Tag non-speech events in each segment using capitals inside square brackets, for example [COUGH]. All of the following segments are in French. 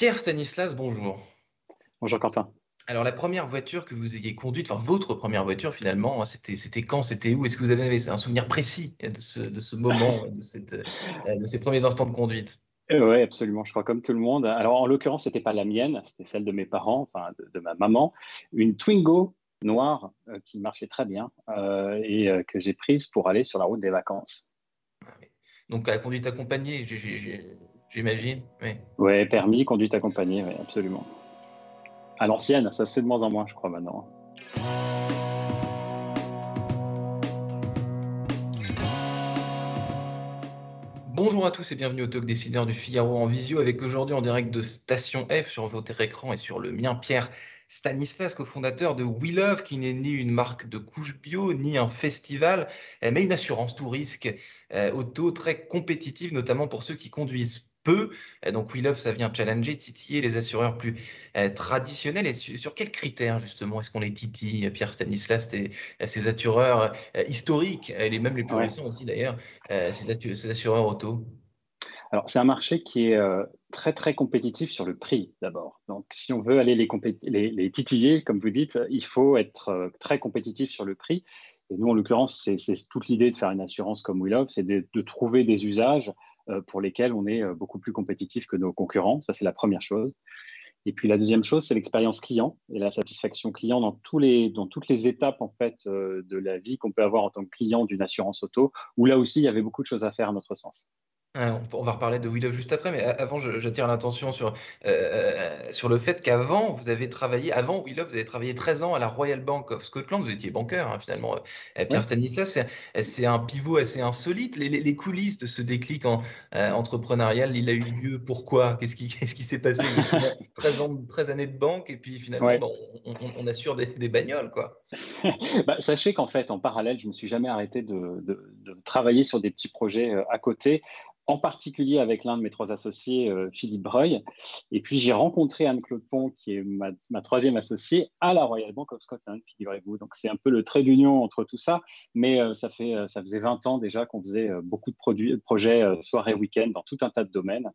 Pierre Stanislas, bonjour. Bonjour Quentin. Alors la première voiture que vous ayez conduite, enfin votre première voiture finalement, hein, c'était c'était quand, c'était où? Est-ce que vous avez un souvenir précis de ce, de ce moment, [LAUGHS] de, cette, euh, de ces premiers instants de conduite? Euh, oui, absolument. Je crois comme tout le monde. Alors, en l'occurrence, c'était pas la mienne, c'était celle de mes parents, enfin de, de ma maman, une Twingo noire euh, qui marchait très bien euh, et euh, que j'ai prise pour aller sur la route des vacances. Donc à la conduite accompagnée, j'ai- j'ai- j'ai- j'imagine. Oui. Ouais, permis, conduite accompagnée, oui, absolument. À l'ancienne, ça se fait de moins en moins, je crois maintenant. Bonjour à tous et bienvenue au Talk Décideur du Figaro en visio avec aujourd'hui en direct de Station F sur votre écran et sur le mien Pierre Stanislas, cofondateur de We Love, qui n'est ni une marque de couches bio, ni un festival, euh, mais une assurance tout risque euh, auto très compétitive, notamment pour ceux qui conduisent peu. Euh, Donc We Love, ça vient challenger, titiller les assureurs plus euh, traditionnels. Et sur, sur quels critères justement est-ce qu'on les titille, Pierre Stanislas, ces, assureurs euh, historiques, et même les plus Ouais. récents aussi d'ailleurs, euh, ces, assu- ces assureurs auto? Alors, c'est un marché qui est euh, très, très compétitif sur le prix d'abord. Donc, si on veut aller les, compé- les, les titiller, comme vous dites, il faut être euh, très compétitif sur le prix. Et nous, en l'occurrence, c'est toute l'idée de faire une assurance comme We Love, c'est de, de trouver des usages euh, pour lesquels on est euh, beaucoup plus compétitif que nos concurrents. Ça, c'est la première chose. Et puis la deuxième chose, c'est l'expérience client et la satisfaction client dans toutes les étapes en fait euh, de la vie qu'on peut avoir en tant que client d'une assurance auto, où là aussi, il y avait beaucoup de choses à faire à notre sens. Ah, on va reparler de Love juste après, mais avant, j'attire l'attention sur, euh, sur le fait qu'avant, vous avez travaillé, avant Love, vous avez travaillé 13 ans à la Royal Bank of Scotland, vous étiez banqueur hein, finalement, euh, Pierre Ouais. Stanislas, c'est- un pivot assez insolite. Les, les- les coulisses de ce déclic en, euh, entrepreneurial, il a eu lieu pourquoi? Qu'est-ce qui, [LAUGHS] s'est passé? Vous avez fait 13 ans, 13 années de banque et puis finalement, Ouais. bon, on, on- on assure des, des bagnoles, quoi. [LAUGHS] Bah, sachez qu'en fait, en parallèle, je ne me suis jamais arrêté de, de- de travailler sur des petits projets euh, à côté, en particulier avec l'un de mes trois associés, euh, Philippe Breuil. Et puis, j'ai rencontré Anne-Claude Pont, qui est ma, troisième associée, à la Royal Bank of Scotland, figurez-vous. Donc, c'est un peu le trait d'union entre tout ça. Mais euh, ça, fait, euh, ça faisait 20 ans déjà qu'on faisait beaucoup de produits, projets euh, soirée, week-end, dans tout un tas de domaines.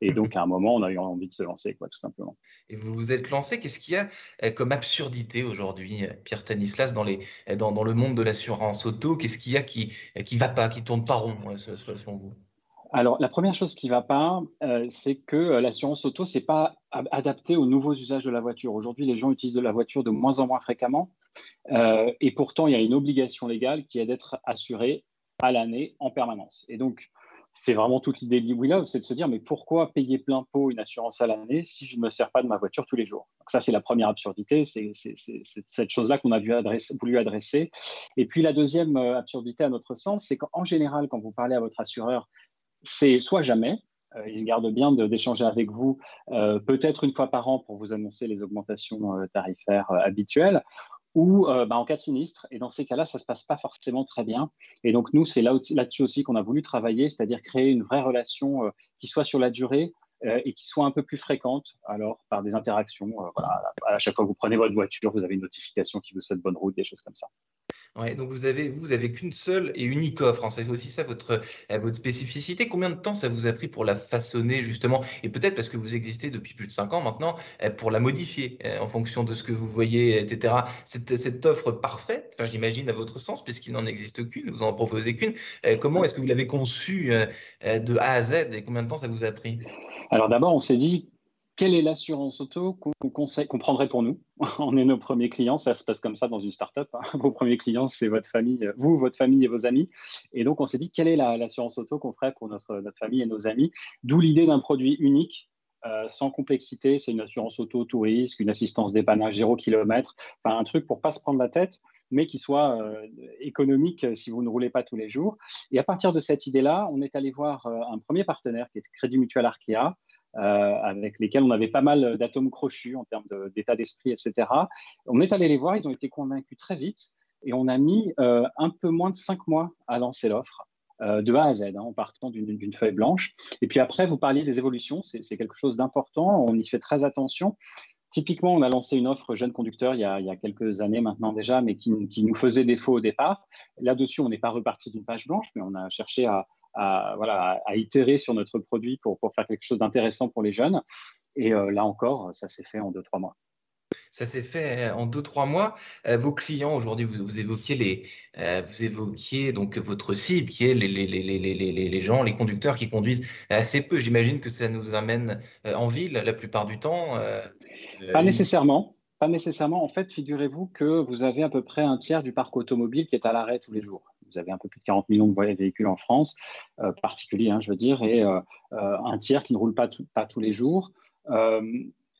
Et donc, à un moment, on a eu envie de se lancer, quoi, tout simplement. Et vous vous êtes lancé. Qu'est-ce qu'il y a comme absurdité aujourd'hui, Pierre Stanislas, dans, les, dans, le monde de l'assurance auto? Qu'est-ce qu'il y a qui ne va pas, qui tourne pas rond, selon vous? Alors, la première chose qui ne va pas, euh, c'est que euh, l'assurance auto, ce n'est pas adapté aux nouveaux usages de la voiture. Aujourd'hui, les gens utilisent de la voiture de moins en moins fréquemment. Euh, et pourtant, il y a une obligation légale qui est d'être assuré à l'année en permanence. Et donc, c'est vraiment toute l'idée de Love, c'est de se dire, mais pourquoi payer plein pot une assurance à l'année si je ne me sers pas de ma voiture tous les jours? Donc ça, c'est la première absurdité, c'est cette chose-là qu'on a voulu adresser, voulu adresser. Et puis la deuxième absurdité, à notre sens, c'est qu'en général, quand vous parlez à votre assureur, c'est soit jamais, euh, il se garde bien d'échanger avec vous euh, peut-être une fois par an pour vous annoncer les augmentations euh, tarifaires habituelles, ou bah, en cas de sinistre. Et dans ces cas-là, ça ne se passe pas forcément très bien. Et donc nous, c'est là-dessus aussi qu'on a voulu travailler, c'est-à-dire créer une vraie relation qui soit sur la durée et qui soit un peu plus fréquente, alors par des interactions. à chaque fois que vous prenez votre voiture, vous avez une notification qui vous souhaite bonne route, des choses comme ça. Donc vous avez, vous avez qu'une seule et unique offre. hein. C'est aussi ça votre, euh, votre spécificité. Combien de temps ça vous a pris pour la façonner justement? Et peut-être parce que vous existez depuis plus de cinq ans maintenant, euh, pour la modifier euh, en fonction de ce que vous voyez, etc. Cette, cette offre parfaite, enfin, j'imagine à votre sens, puisqu'il n'en existe qu'une, vous en proposez qu'une. comment est-ce que vous l'avez conçue de A à Z et combien de temps ça vous a pris? Alors d'abord, on s'est dit, quelle est l'assurance auto qu'on qu'on prendrait pour nous [LAUGHS] On est nos premiers clients, ça se passe comme ça dans une startup. hein. Vos premiers clients, c'est votre famille, euh, vous, votre famille et vos amis. Et donc, on s'est dit, quelle est la- l'assurance auto qu'on ferait pour notre, famille et nos amis? D'où l'idée d'un produit unique, euh, sans complexité. C'est une assurance auto tout une assistance dépannage zéro kilomètre, enfin un truc pour pas se prendre la tête, mais qui soit euh, économique si vous ne roulez pas tous les jours. Et à partir de cette idée-là, on est allé voir un premier partenaire qui est Crédit Mutuel Arkea, avec lesquels on avait pas mal d'atomes crochus en termes d'état d'esprit, etc. On est allé les voir, ils ont été convaincus très vite et on a mis un peu moins de cinq mois à lancer l'offre. de A à Z, hein, en partant d'une feuille blanche. Et puis après, vous parliez des évolutions, c'est quelque chose d'important, on y fait très attention. Typiquement, on a lancé une offre jeune conducteur il y a, quelques années maintenant déjà, mais qui, nous faisait défaut au départ. Là-dessus, on n'est pas reparti d'une page blanche, mais on a cherché à, itérer sur notre produit pour, faire quelque chose d'intéressant pour les jeunes. Et euh, là encore, ça s'est fait en deux, trois mois. Ça s'est fait euh, en deux, trois mois. Euh, vos clients, aujourd'hui, vous, évoquiez donc votre cible, qui est les, gens, les conducteurs qui conduisent assez peu. J'imagine que ça nous amène en ville la plupart du temps. Pas nécessairement. Pas nécessairement. En fait, figurez-vous que vous avez à peu près un tiers du parc automobile qui est à l'arrêt tous les jours. Vous avez un peu plus de 40 millions de véhicules en France, particuliers, hein, je veux dire, et un tiers qui ne roule pas, tous les jours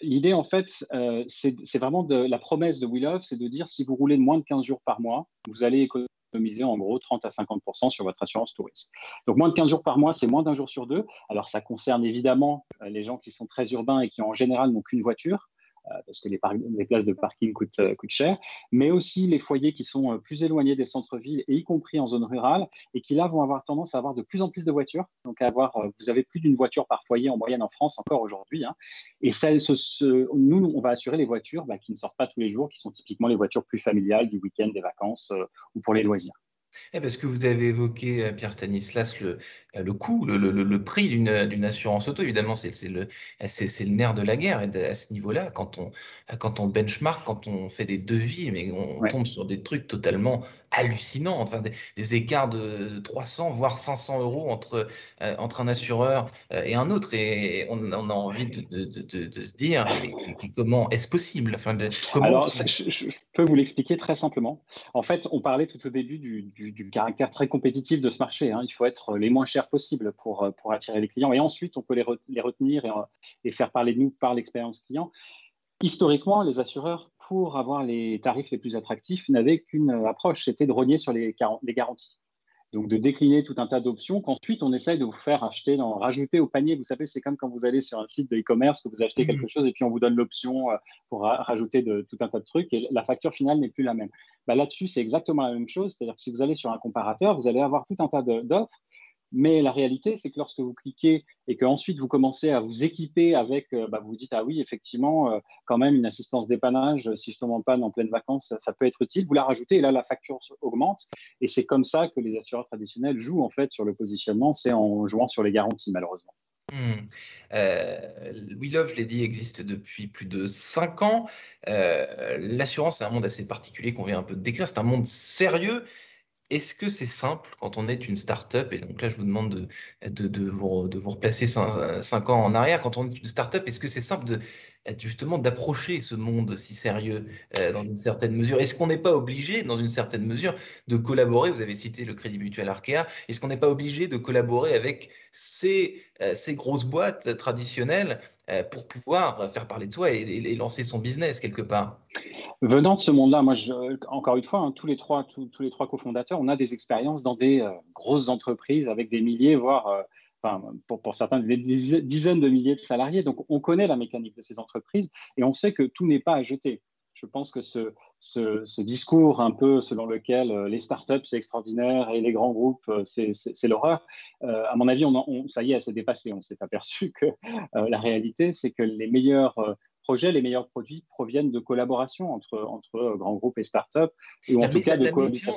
l'idée, en fait, euh, c'est vraiment la promesse de We Love, c'est de dire si vous roulez moins de 15 jours par mois, vous allez économiser en gros 30 à 50% sur votre assurance tourisme. Donc moins de 15 jours par mois, c'est moins d'un jour sur deux. Alors ça concerne évidemment euh, les gens qui sont très urbains et qui en général n'ont qu'une voiture. Euh, parce que les, places de parking euh, coûtent, cher, mais aussi les foyers qui sont euh, plus éloignés des centres-villes, et y compris en zone rurale, et qui là vont avoir tendance à avoir de plus en plus de voitures. Donc, avoir, vous avez plus d'une voiture par foyer en moyenne en France encore aujourd'hui. Hein. Et nous, on va assurer les voitures bah, qui ne sortent pas tous les jours, qui sont typiquement les voitures plus familiales du week-end, des vacances ou pour les loisirs. Eh, parce que vous avez évoqué, euh, Pierre Stanislas, le, euh, le coût, le, le, le prix d'une assurance auto. Évidemment, c'est le, le nerf de la guerre. Et à ce niveau-là, quand on, quand on benchmark, quand on fait des devis, mais on tombe sur des trucs totalement hallucinants, enfin, des, écarts de 300, voire 500 euros entre, euh, entre un assureur et un autre. Et on, on a envie de, de, de, se dire comment est-ce possible? Enfin, comment Alors, je, peux vous l'expliquer très simplement. En fait, on parlait tout au début du du, caractère très compétitif de ce marché. Hein. Il faut être les moins chers possibles pour, pour attirer les clients. Et ensuite, on peut les, retenir et, et, faire parler de nous par l'expérience client. Historiquement, les assureurs, pour avoir les tarifs les plus attractifs, n'avaient qu'une approche, c'était de rogner sur les garanties. Donc, de décliner tout un tas d'options qu'ensuite on essaye de vous faire acheter, d'en rajouter au panier. Vous savez, c'est comme quand vous allez sur un site de e-commerce, que vous achetez quelque mmh. chose et puis on vous donne l'option euh, pour rajouter de, tout un tas de trucs et la facture finale n'est plus la même. Bah, là-dessus, c'est exactement la même chose. C'est-à-dire que si vous allez sur un comparateur, vous allez avoir tout un tas d'offres mais la réalité, c'est que lorsque vous cliquez et qu'ensuite vous commencez à vous équiper avec, euh, bah, vous dites, ah oui, effectivement, euh, quand même, une assistance dépannage, si je tombe en panne en pleine vacances, ça, peut être utile. Vous la rajoutez et là, la facture augmente. Et c'est comme ça que les assureurs traditionnels jouent en fait sur le positionnement, c'est en jouant sur les garanties, malheureusement. Hmm. Euh, We Love, je l'ai dit, existe depuis plus de 5 ans. L'assurance, c'est un monde assez particulier qu'on vient un peu de décrire. C'est un monde sérieux est-ce que c'est simple quand on est une start-up Et donc là, je vous demande de, de, vous, de vous, replacer 5 ans en arrière. Quand on est une start-up, est-ce que c'est simple de, justement d'approcher ce monde si sérieux euh, dans une certaine mesure? Est-ce qu'on n'est pas obligé, dans une certaine mesure, de collaborer? Vous avez cité le Crédit Mutuel Arkea. Est-ce qu'on n'est pas obligé de collaborer avec ces, euh, ces grosses boîtes traditionnelles pour pouvoir faire parler de soi et, lancer son business quelque part Venant de ce monde-là, moi, encore une fois, hein, tous les trois, tous, les trois cofondateurs, on a des expériences dans des euh, grosses entreprises avec des milliers, voire, euh, enfin, pour, pour, certains, des dizaines de milliers de salariés. Donc, on connaît la mécanique de ces entreprises et on sait que tout n'est pas à jeter. Je pense que ce, ce, discours un peu selon lequel euh, les startups c'est extraordinaire et les grands groupes euh, c'est l'horreur, euh, à mon avis, on, ça y est, c'est dépassé. On s'est aperçu que la réalité, c'est que les meilleurs projets, les meilleurs produits proviennent de collaboration entre, entre grands groupes et startups, et en tout cas de collaboration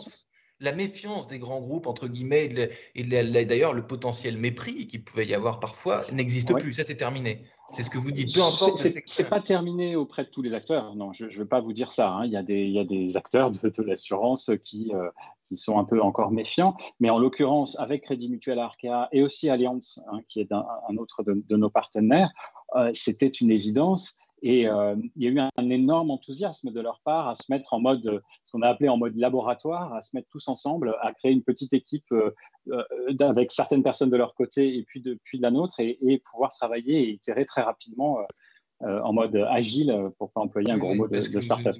la méfiance des grands groupes, entre guillemets, et, d'ailleurs le potentiel mépris qui pouvait y avoir parfois, n'existe plus. Ça, c'est terminé. C'est ce que vous dites. Peu importe. C'est pas terminé auprès de tous les acteurs. Non, je ne veux pas vous dire ça. Hein. Il, y a des, il, y a des, acteurs de, l'assurance qui, euh, qui, sont un peu encore méfiants. Mais en l'occurrence, avec Crédit Mutuel Arkea et aussi Allianz, hein, qui est un, autre de, nos partenaires, euh, c'était une évidence. Et euh, il y a eu un, énorme enthousiasme de leur part à se mettre en mode, ce qu'on a appelé en mode laboratoire, à se mettre tous ensemble, à créer une petite équipe euh, euh, avec certaines personnes de leur côté et puis de, puis de la nôtre et, pouvoir travailler et itérer très rapidement en mode agile, pour pas employer un gros mot de, de start-up.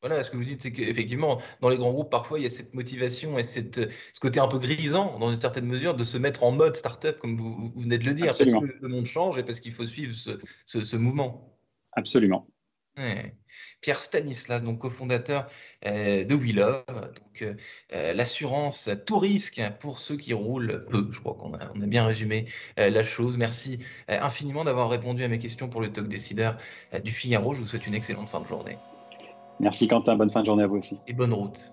Voilà, ce que vous dites, c'est qu'effectivement, dans les grands groupes, parfois, il y a cette motivation et cette, ce côté un peu grisant, dans une certaine mesure, de se mettre en mode startup, comme vous, venez de le dire, parce que le monde change et parce qu'il faut suivre ce, mouvement. Absolument. Pierre Stanislas, donc cofondateur euh, de We Love, donc euh, euh, l'assurance tout risque pour ceux qui roulent peu. Je crois qu'on a, on a bien résumé la chose. Merci infiniment d'avoir répondu à mes questions pour le talk décideur du Figaro. Je vous souhaite une excellente fin de journée. Merci Quentin, bonne fin de journée à vous aussi. Et bonne route.